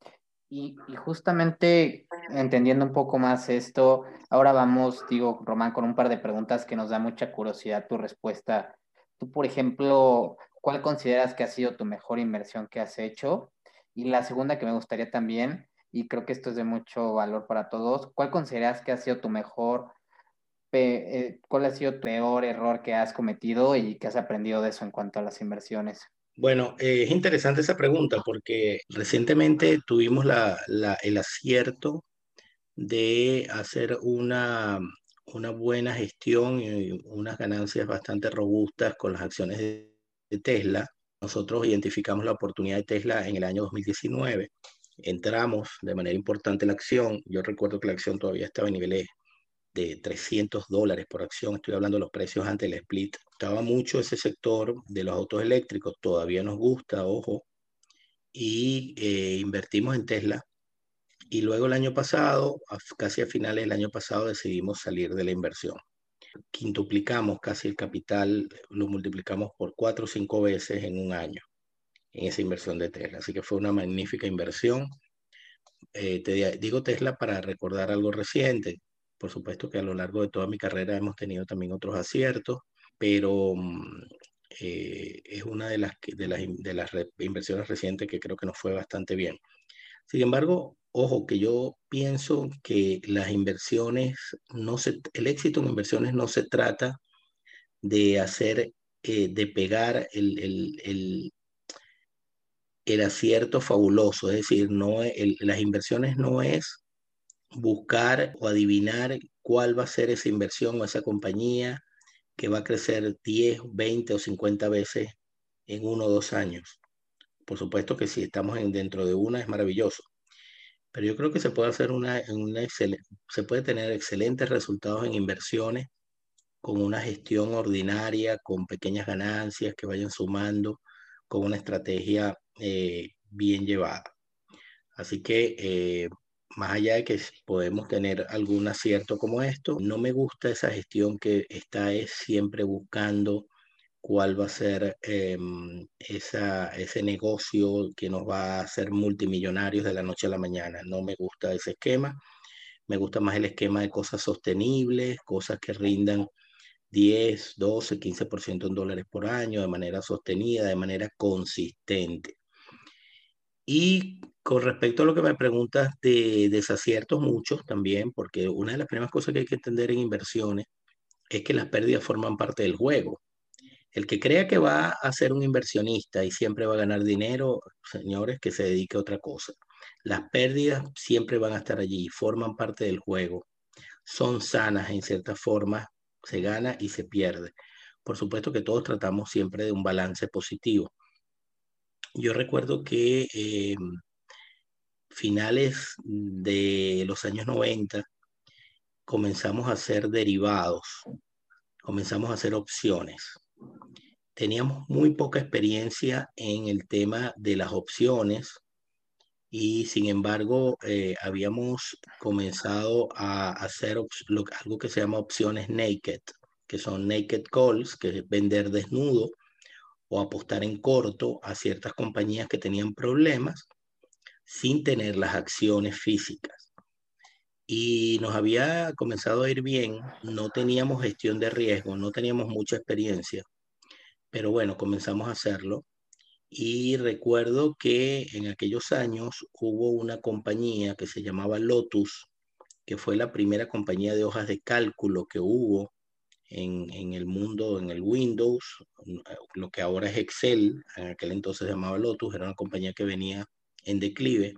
Speaker 1: Y, justamente entendiendo un poco más esto, ahora vamos, digo, Román, con un par de preguntas que nos da mucha curiosidad tu respuesta. Tú, por ejemplo, ¿cuál consideras que ha sido tu mejor inversión que has hecho? Y la segunda que me gustaría también, y creo que esto es de mucho valor para todos. ¿Cuál consideras que ha sido tu mejor, eh, cuál ha sido tu peor error que has cometido y que has aprendido de eso en cuanto a las inversiones?
Speaker 2: Bueno, eh, es interesante esa pregunta porque recientemente tuvimos el acierto de hacer una, una buena gestión y unas ganancias bastante robustas con las acciones de, Tesla. Nosotros identificamos la oportunidad de Tesla en el año 2019. Entramos de manera importante en la acción. Yo recuerdo que la acción todavía estaba en niveles de 300 dólares por acción. Estoy hablando de los precios antes del split. Estaba mucho ese sector de los autos eléctricos. Todavía nos gusta, ojo. Y eh, invertimos en Tesla y luego el año pasado, casi a finales del año pasado, decidimos salir de la inversión. Quintuplicamos casi el capital, lo multiplicamos por cuatro o cinco veces en un año en esa inversión de Tesla. Así que fue una magnífica inversión. Eh, te digo Tesla para recordar algo reciente. Por supuesto que a lo largo de toda mi carrera hemos tenido también otros aciertos, pero mm, eh, es una de las, de las, de las inversiones recientes que creo que nos fue bastante bien. Sin embargo, ojo, que yo pienso que las inversiones, no se, el éxito en inversiones no se trata de hacer, eh, de pegar el, el, el, el, acierto fabuloso, es decir, no, las inversiones no es buscar o adivinar cuál va a ser esa inversión o esa compañía que va a crecer 10, 20 o 50 veces en uno o dos años. Por supuesto que si estamos en, dentro de una es maravilloso, pero yo creo que se puede hacer una, una se puede tener excelentes resultados en inversiones con una gestión ordinaria, con pequeñas ganancias que vayan sumando, con una estrategia eh, bien llevada. Así que eh, más allá de que podemos tener algún acierto como esto, no me gusta esa gestión que está es siempre buscando cuál va a ser em, esa, ese negocio que nos va a hacer multimillonarios de la noche a la mañana. No me gusta ese esquema. Me gusta más el esquema de cosas sostenibles, cosas que rindan 10, 12, 15% en dólares por año de manera sostenida, de manera consistente. Y con respecto a lo que me preguntas de desaciertos, muchos también, porque una de las primeras cosas que hay que entender en inversiones es que las pérdidas forman parte del juego. El que crea que va a ser un inversionista y siempre va a ganar dinero, señores, que se dedique a otra cosa. Las pérdidas siempre van a estar allí, forman parte del juego. Son sanas en cierta forma, se gana y se pierde. Por supuesto que todos tratamos siempre de un balance positivo. Yo recuerdo que eh, finales de los años 90 comenzamos a hacer derivados, comenzamos a hacer opciones. Teníamos muy poca experiencia en el tema de las opciones y sin embargo eh, habíamos comenzado a hacer algo que se llama opciones naked, que son naked calls, que es vender desnudo o apostar en corto a ciertas compañías que tenían problemas sin tener las acciones físicas. Y nos había comenzado a ir bien, no teníamos gestión de riesgo, no teníamos mucha experiencia pero bueno, comenzamos a hacerlo. Y recuerdo que en aquellos años hubo una compañía que se llamaba Lotus, que fue la primera compañía de hojas de cálculo que hubo en, el mundo, en el Windows, lo que ahora es Excel, en aquel entonces se llamaba Lotus, era una compañía que venía en declive.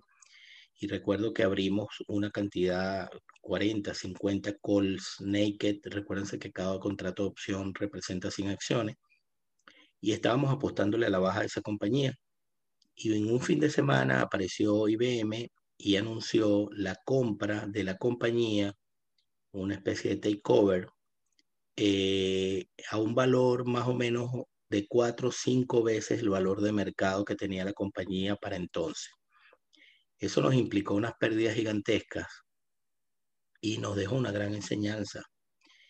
Speaker 2: Y recuerdo que abrimos una cantidad, 40, 50 calls naked. Recuérdense que cada contrato de opción representa 100 acciones y estábamos apostándole a la baja de esa compañía. Y en un fin de semana apareció IBM y anunció la compra de la compañía, una especie de takeover, eh, a un valor más o menos de cuatro o cinco veces el valor de mercado que tenía la compañía para entonces. Eso nos implicó unas pérdidas gigantescas y nos dejó una gran enseñanza.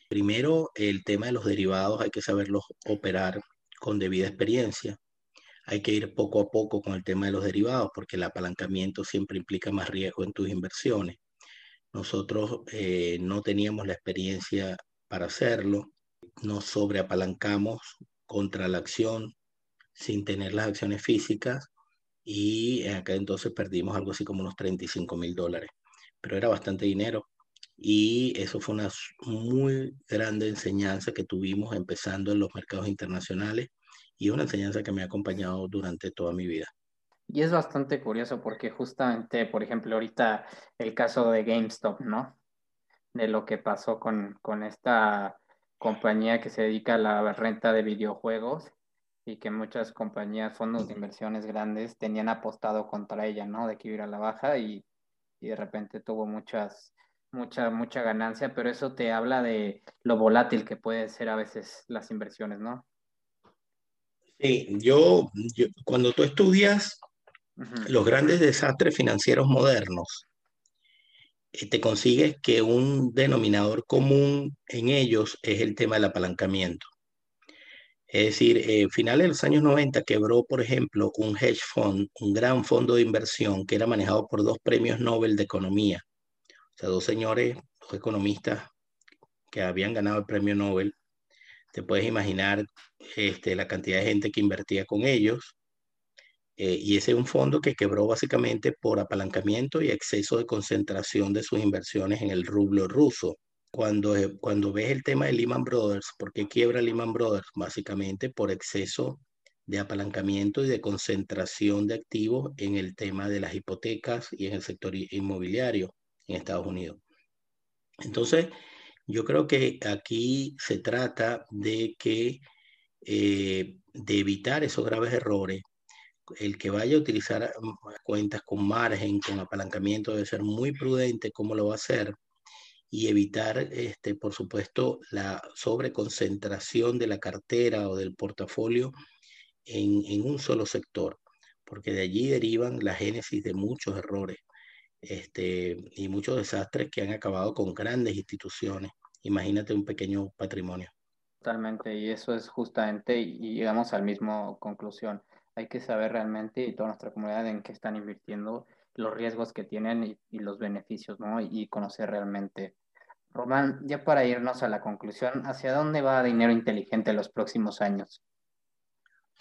Speaker 2: Primero, el tema de los derivados hay que saberlos operar con debida experiencia. Hay que ir poco a poco con el tema de los derivados porque el apalancamiento siempre implica más riesgo en tus inversiones. Nosotros eh, no teníamos la experiencia para hacerlo, nos sobreapalancamos contra la acción sin tener las acciones físicas y en entonces perdimos algo así como unos 35 mil dólares, pero era bastante dinero y eso fue una muy grande enseñanza que tuvimos empezando en los mercados internacionales y una enseñanza que me ha acompañado durante toda mi vida.
Speaker 1: Y es bastante curioso porque justamente, por ejemplo, ahorita el caso de GameStop, ¿no? de lo que pasó con, con esta compañía que se dedica a la renta de videojuegos y que muchas compañías, fondos de inversiones grandes tenían apostado contra ella, ¿no? De que iba a la baja y, y de repente tuvo muchas, mucha, mucha ganancia, pero eso te habla de lo volátil que pueden ser a veces las inversiones, ¿no?
Speaker 2: Sí, yo, cuando tú estudias los grandes desastres financieros modernos, te consigues que un denominador común en ellos es el tema del apalancamiento. Es decir, finales de los años 90 quebró, por ejemplo, un hedge fund, un gran fondo de inversión que era manejado por dos premios Nobel de Economía. O sea, dos señores, dos economistas que habían ganado el premio Nobel. Te puedes imaginar este, la cantidad de gente que invertía con ellos. Eh, y ese es un fondo que quebró básicamente por apalancamiento y exceso de concentración de sus inversiones en el rublo ruso cuando, eh, cuando ves el tema de Lehman Brothers, ¿por qué quiebra Lehman Brothers? Básicamente por exceso de apalancamiento y de concentración de activos en el tema de las hipotecas y en el sector inmobiliario en Estados Unidos. Entonces, yo creo que aquí se trata de que eh, de evitar esos graves errores. El que vaya a utilizar mm, cuentas con margen, con apalancamiento, debe ser muy prudente cómo lo va a hacer y evitar, este, por supuesto, la sobreconcentración de la cartera o del portafolio en, en, un solo sector, porque de allí derivan la génesis de muchos errores este, y muchos desastres que han acabado con grandes instituciones. Imagínate un pequeño patrimonio.
Speaker 1: Totalmente, y eso es justamente, y llegamos al mismo conclusión. Hay que saber realmente, y toda nuestra comunidad, en qué están invirtiendo, los riesgos que tienen y, los beneficios, ¿no? Y conocer realmente Román, ya para irnos a la conclusión, ¿hacia dónde va Dinero Inteligente en los próximos años?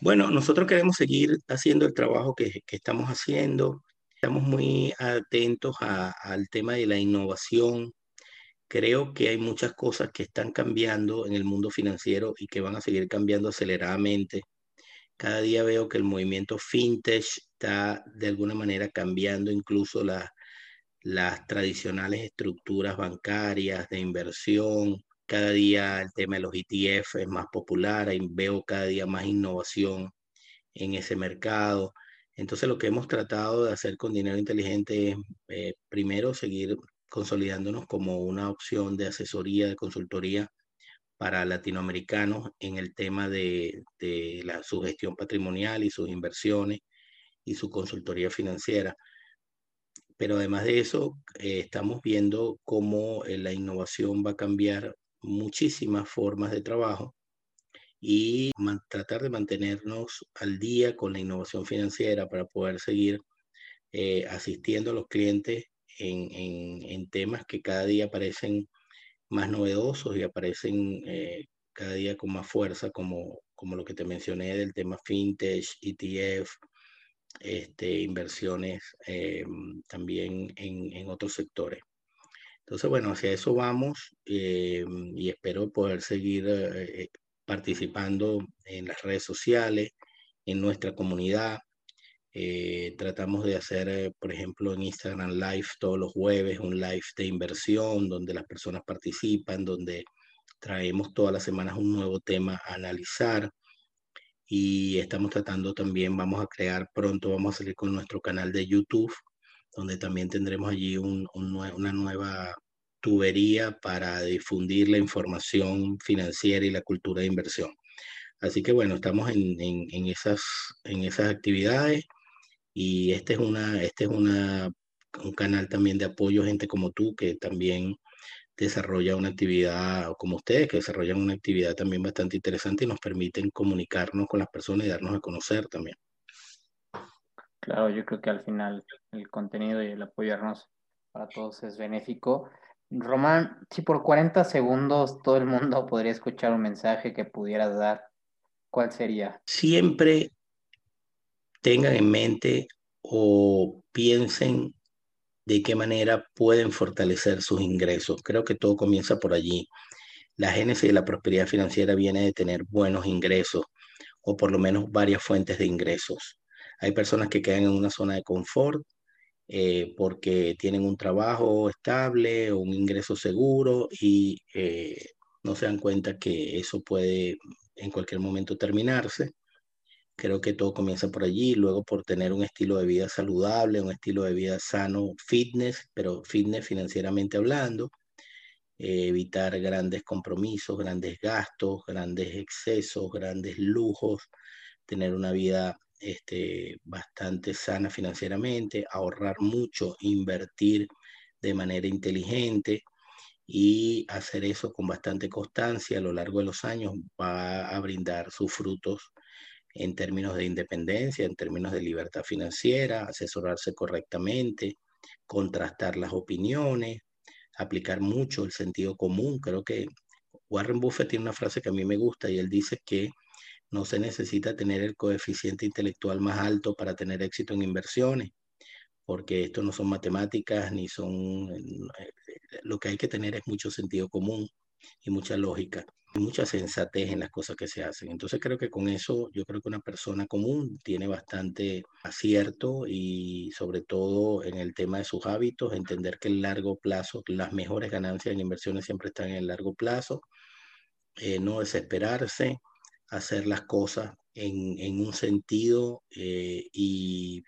Speaker 2: Bueno, nosotros queremos seguir haciendo el trabajo que, estamos haciendo. Estamos muy atentos al tema de la innovación. Creo que hay muchas cosas que están cambiando en el mundo financiero y que van a seguir cambiando aceleradamente. Cada día veo que el movimiento fintech está de alguna manera cambiando incluso la, las tradicionales estructuras bancarias de inversión. Cada día el tema de los ETF es más popular, veo cada día más innovación en ese mercado. Entonces lo que hemos tratado de hacer con dinero inteligente es eh, primero seguir consolidándonos como una opción de asesoría, de consultoría para latinoamericanos en el tema de, la, su gestión patrimonial y sus inversiones y su consultoría financiera. Pero además de eso, eh, estamos viendo cómo eh, la innovación va a cambiar muchísimas formas de trabajo y tratar de mantenernos al día con la innovación financiera para poder seguir eh, asistiendo a los clientes en, en, temas que cada día aparecen más novedosos y aparecen cada día con más fuerza, como, como lo que te mencioné del tema fintech, ETF, este, inversiones eh, también en, otros sectores. Entonces, bueno, hacia eso vamos eh, y espero poder seguir eh, participando en las redes sociales, en nuestra comunidad. Tratamos de hacer, por ejemplo, en Instagram Live todos los jueves, un live de inversión donde las personas participan, donde traemos todas las semanas un nuevo tema a analizar y estamos tratando también, vamos a crear pronto, vamos a salir con nuestro canal de YouTube, donde también tendremos allí un, una nueva tubería para difundir la información financiera y la cultura de inversión. Así que bueno, estamos en, en, en esas, en esas actividades y este es, una, este es una, un canal también de apoyo, gente como tú, que también desarrolla una actividad, como ustedes, que desarrollan una actividad también bastante interesante y nos permiten comunicarnos con las personas y darnos a conocer también.
Speaker 1: Claro, yo creo que al final el contenido y el apoyarnos para todos es benéfico. Román, si por 40 segundos todo el mundo podría escuchar un mensaje que pudieras dar, ¿cuál sería?
Speaker 2: Siempre tengan en mente o piensen de qué manera pueden fortalecer sus ingresos. Creo que todo comienza por allí. La génesis de la prosperidad financiera viene de tener buenos ingresos o por lo menos varias fuentes de ingresos. Hay personas que quedan en una zona de confort eh, porque tienen un trabajo estable o un ingreso seguro y eh, no se dan cuenta que eso puede en cualquier momento terminarse. Creo que todo comienza por allí, luego por tener un estilo de vida saludable, un estilo de vida sano, fitness, pero fitness financieramente hablando, eh, evitar grandes compromisos, grandes gastos, grandes excesos, grandes lujos, tener una vida este, bastante sana financieramente, ahorrar mucho, invertir de manera inteligente y hacer eso con bastante constancia a lo largo de los años va a brindar sus frutos en términos de independencia, en términos de libertad financiera, asesorarse correctamente, contrastar las opiniones, aplicar mucho el sentido común. Creo que Warren Buffett tiene una frase que a mí me gusta y él dice que no se necesita tener el coeficiente intelectual más alto para tener éxito en inversiones, porque esto no son matemáticas ni son... Eh, lo que hay que tener es mucho sentido común y mucha lógica mucha sensatez en las cosas que se hacen. Entonces creo que con eso yo creo que una persona común tiene bastante acierto y sobre todo en el tema de sus hábitos, entender que el largo plazo, las mejores ganancias en inversiones siempre están en el largo plazo, eh, no desesperarse, hacer las cosas en, un sentido eh, y,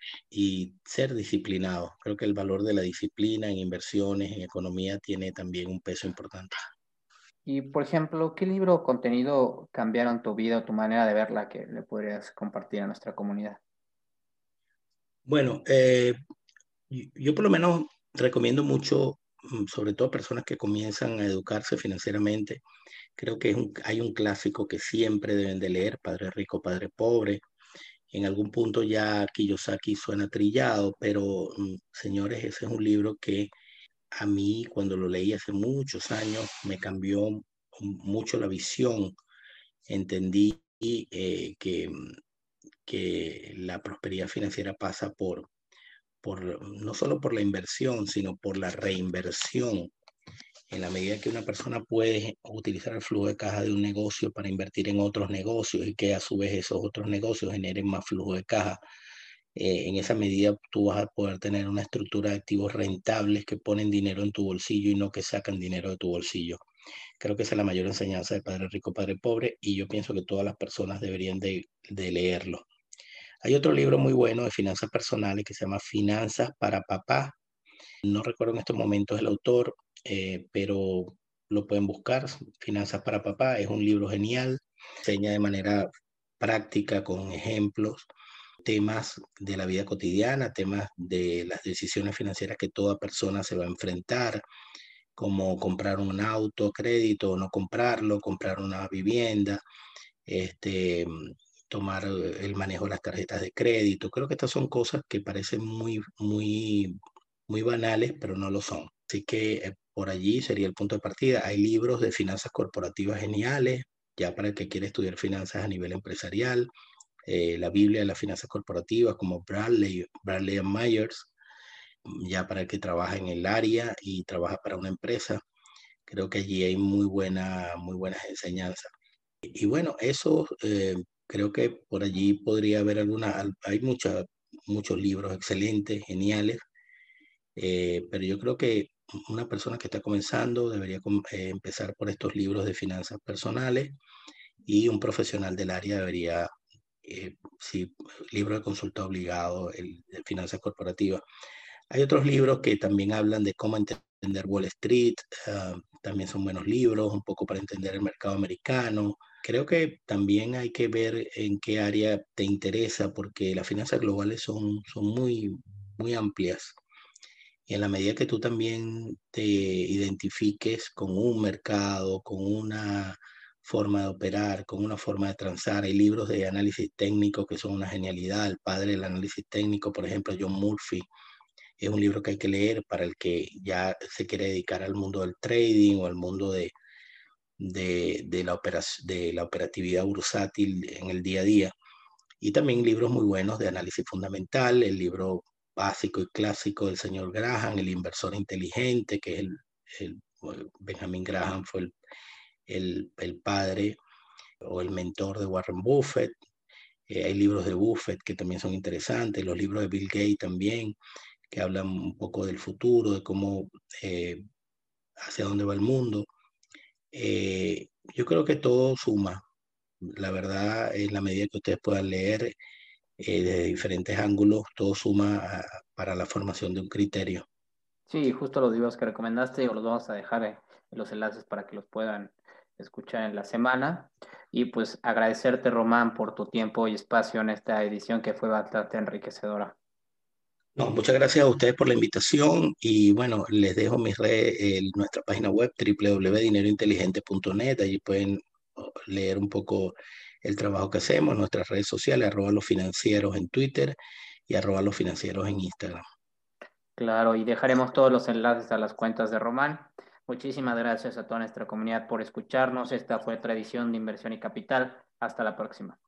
Speaker 2: ser disciplinado. Creo que el valor de la disciplina en inversiones, en economía, tiene también un peso importante.
Speaker 1: Y, por ejemplo, ¿qué libro o contenido cambiaron tu vida o tu manera de verla que le podrías compartir a nuestra comunidad?
Speaker 2: Bueno, eh, yo por lo menos recomiendo mucho, mm, sobre todo a personas que comienzan a educarse financieramente, Creo que hay un clásico que siempre deben de leer, Padre Rico, Padre Pobre. En algún punto ya Kiyosaki suena trillado, pero mm, señores, ese es un libro que a mí cuando lo leí hace muchos años me cambió mucho la visión. Entendí eh, que, que la prosperidad financiera pasa por, por, no solo por la inversión, sino por la reinversión en la medida que una persona puede utilizar el flujo de caja de un negocio para invertir en otros negocios y que a su vez esos otros negocios generen más flujo de caja, eh, en esa medida tú vas a poder tener una estructura de activos rentables que ponen dinero en tu bolsillo y no que sacan dinero de tu bolsillo. Creo que esa es la mayor enseñanza de Padre Rico, Padre Pobre y yo pienso que todas las personas deberían de, de leerlo. Hay otro libro muy bueno de finanzas personales que se llama Finanzas para Papá. No recuerdo en estos momentos el autor, eh, pero lo pueden buscar. Finanzas para Papá es un libro genial, enseña de manera práctica con ejemplos temas de la vida cotidiana, temas de las decisiones financieras que toda persona se va a enfrentar, como comprar un auto, crédito o no comprarlo, comprar una vivienda, este, tomar el manejo de las tarjetas de crédito. Creo que estas son cosas que parecen muy, muy, muy banales, pero no lo son. Así que eh, por allí sería el punto de partida. Hay libros de finanzas corporativas geniales, ya para el que quiere estudiar finanzas a nivel empresarial. Eh, la Biblia de las finanzas corporativas, como Bradley, Bradley Myers, ya para el que trabaja en el área y trabaja para una empresa. Creo que allí hay muy, buena, muy buenas enseñanzas. Y, bueno, eso eh, creo que por allí podría haber alguna, hay muchos libros excelentes, geniales, eh, pero yo creo que una persona que está comenzando debería empezar por estos libros de finanzas personales y un profesional del área debería, eh, sí, libro de consulta obligado, el de finanzas corporativas. Hay otros libros que también hablan de cómo entender Wall Street, ah, también son buenos libros, un poco para entender el mercado americano. Creo que también hay que ver en qué área te interesa, porque las finanzas globales son, son muy, muy amplias. Y en la medida que tú también te identifiques con un mercado, con una forma de operar, con una forma de transar, hay libros de análisis técnico que son una genialidad. El padre del análisis técnico, por ejemplo, John Murphy, es un libro que hay que leer para el que ya se quiere dedicar al mundo del trading o al mundo de, de, la, de la operatividad bursátil en el día a día. Y también libros muy buenos de análisis fundamental, el libro básico y clásico del señor Graham, el inversor inteligente, que es el, el Benjamin Graham fue el, el, padre o el mentor de Warren Buffett. Eh, hay libros de Buffett que también son interesantes, los libros de Bill Gates también. que hablan un poco del futuro, de cómo, eh, hacia dónde va el mundo. Eh, yo creo que todo suma. La verdad, en la medida que ustedes puedan leer eh, de diferentes ángulos, todo suma para la formación de un criterio.
Speaker 1: Sí, justo los libros que recomendaste, los vamos a dejar en los enlaces para que los puedan escuchar en la semana. Y pues agradecerte, Román, por tu tiempo y espacio en esta edición que fue bastante enriquecedora.
Speaker 2: No, muchas gracias a ustedes por la invitación y bueno, les dejo mis redes, nuestra página web www.dinerointeligente.net, allí pueden leer un poco el trabajo que hacemos, nuestras redes sociales, arroba los financieros en Twitter y arroba los financieros en Instagram.
Speaker 1: Claro, y dejaremos todos los enlaces a las cuentas de Román. Muchísimas gracias a toda nuestra comunidad por escucharnos. Esta fue Tradición de Inversión y Capital. Hasta la próxima.